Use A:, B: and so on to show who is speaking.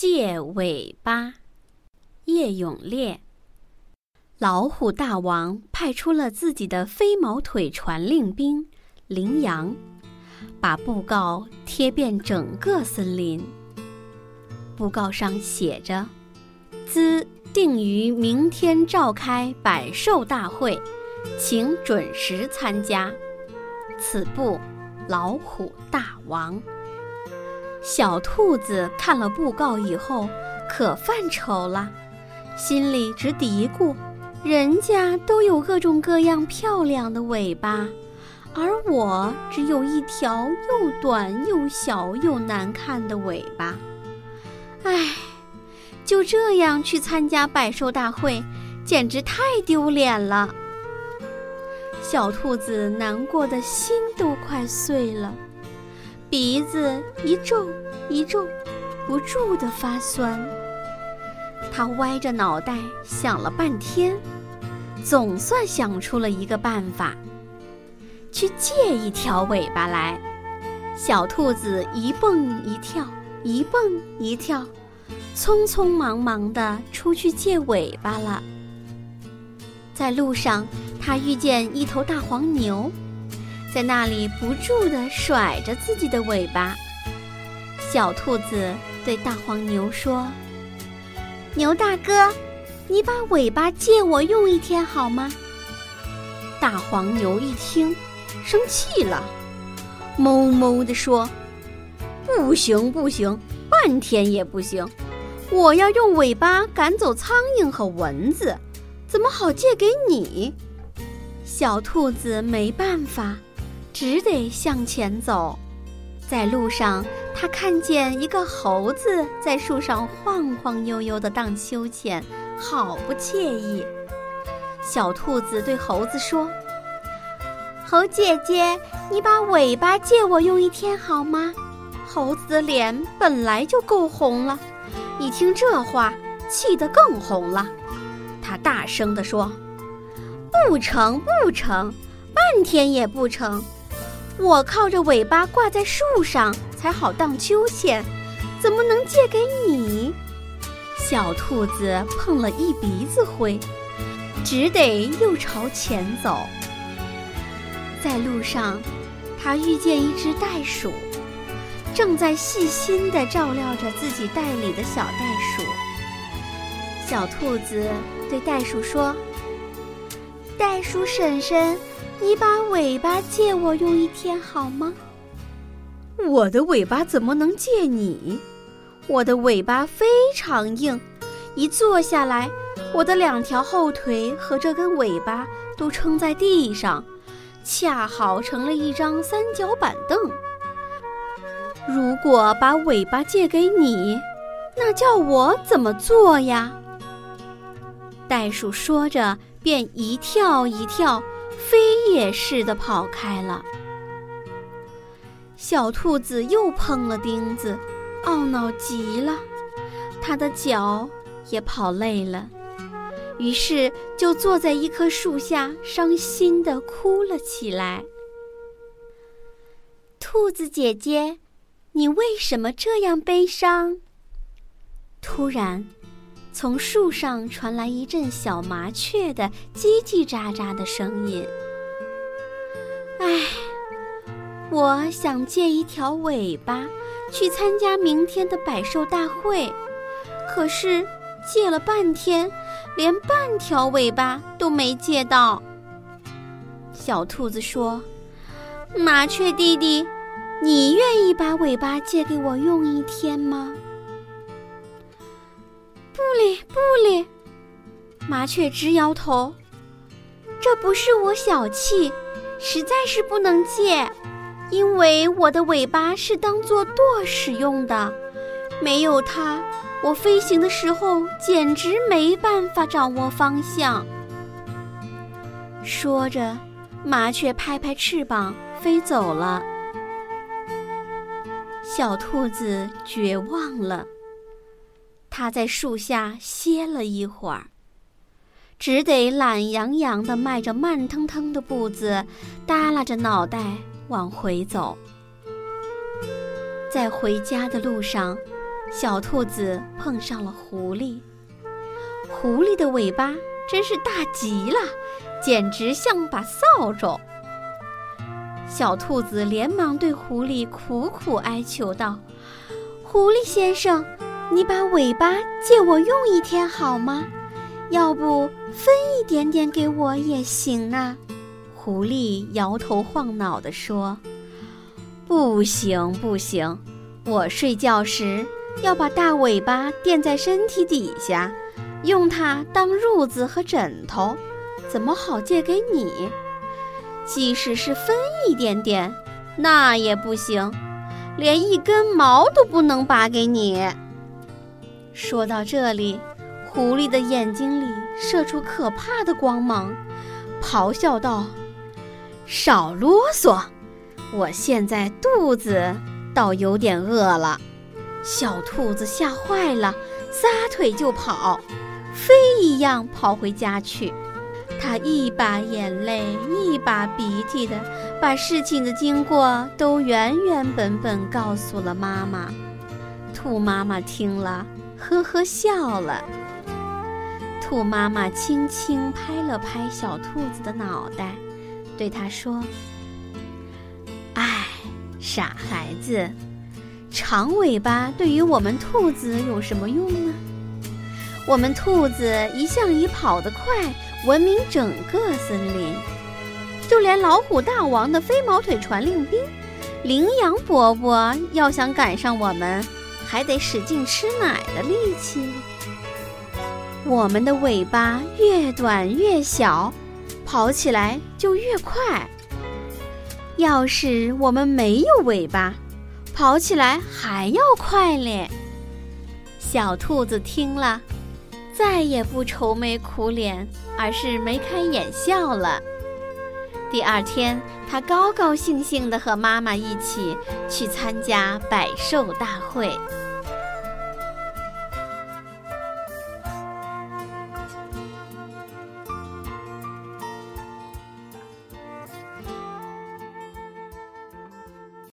A: 借尾巴，叶永烈。老虎大王派出了自己的飞毛腿传令兵羚羊，把布告贴遍整个森林。布告上写着：“兹定于明天召开百兽大会，请准时参加。此布，老虎大王。”小兔子看了布告以后，可犯愁了，心里直嘀咕：人家都有各种各样漂亮的尾巴，而我只有一条又短又小又难看的尾巴。唉，就这样去参加百兽大会，简直太丢脸了。小兔子难过的心都快碎了。鼻子一皱一皱，不住地发酸。他歪着脑袋想了半天，总算想出了一个办法：去借一条尾巴来。小兔子一蹦一跳，一蹦一跳，匆匆忙忙地出去借尾巴了。在路上，他遇见一头大黄牛。在那里不住地甩着自己的尾巴，小兔子对大黄牛说：“牛大哥，你把尾巴借我用一天好吗？”大黄牛一听，生气了，哞哞地说：“不行不行，半天也不行！我要用尾巴赶走苍蝇和蚊子，怎么好借给你？”小兔子没办法。只得向前走，在路上，他看见一个猴子在树上晃晃悠悠地荡秋千，好不惬意。小兔子对猴子说：“猴姐姐，你把尾巴借我用一天好吗？”猴子的脸本来就够红了，一听这话，气得更红了。他大声地说：“不成，不成，半天也不成。”我靠着尾巴挂在树上才好荡秋千，怎么能借给你？小兔子碰了一鼻子灰，只得又朝前走。在路上，他遇见一只袋鼠，正在细心地照料着自己袋里的小袋鼠。小兔子对袋鼠说：“袋鼠婶婶。”你把尾巴借我用一天好吗？我的尾巴怎么能借你？我的尾巴非常硬，一坐下来，我的两条后腿和这根尾巴都撑在地上，恰好成了一张三角板凳。如果把尾巴借给你，那叫我怎么做呀？袋鼠说着，便一跳一跳。飞也似的跑开了。小兔子又碰了钉子，懊恼极了，它的脚也跑累了，于是就坐在一棵树下，伤心的哭了起来。兔子姐姐，你为什么这样悲伤？突然。从树上传来一阵小麻雀的叽叽喳喳的声音。唉，我想借一条尾巴去参加明天的百兽大会，可是借了半天，连半条尾巴都没借到。小兔子说：“麻雀弟弟，你愿意把尾巴借给我用一天吗？”不理不理，麻雀直摇头。这不是我小气，实在是不能借，因为我的尾巴是当做舵使用的，没有它，我飞行的时候简直没办法掌握方向。说着，麻雀拍拍翅膀飞走了。小兔子绝望了。他在树下歇了一会儿，只得懒洋洋地迈着慢腾腾的步子，耷拉着脑袋往回走。在回家的路上，小兔子碰上了狐狸。狐狸的尾巴真是大极了，简直像把扫帚。小兔子连忙对狐狸苦苦哀求道：“狐狸先生，你把尾巴借我用一天好吗？要不分一点点给我也行啊。”狐狸摇头晃脑地说：“不行，不行，我睡觉时要把大尾巴垫在身体底下，用它当褥子和枕头，怎么好借给你？即使是分一点点，那也不行，连一根毛都不能拔给你。”说到这里，狐狸的眼睛里射出可怕的光芒，咆哮道。少啰嗦！我现在肚子倒有点饿了。小兔子吓坏了，撒腿就跑，飞一样跑回家去。它一把眼泪一把鼻涕的，把事情的经过都原原本本告诉了妈妈。兔妈妈听了，呵呵笑了。兔妈妈轻轻拍了拍小兔子的脑袋。对他说：“哎，傻孩子，长尾巴对于我们兔子有什么用呢？我们兔子一向以跑得快闻名整个森林，就连老虎大王的飞毛腿传令兵羚羊伯伯要想赶上我们，还得使劲吃奶的力气。我们的尾巴越短越小。”跑起来就越快。要是我们没有尾巴，跑起来还要快嘞。小兔子听了，再也不愁眉苦脸，而是眉开眼笑了。第二天，它高高兴兴地和妈妈一起去参加百兽大会。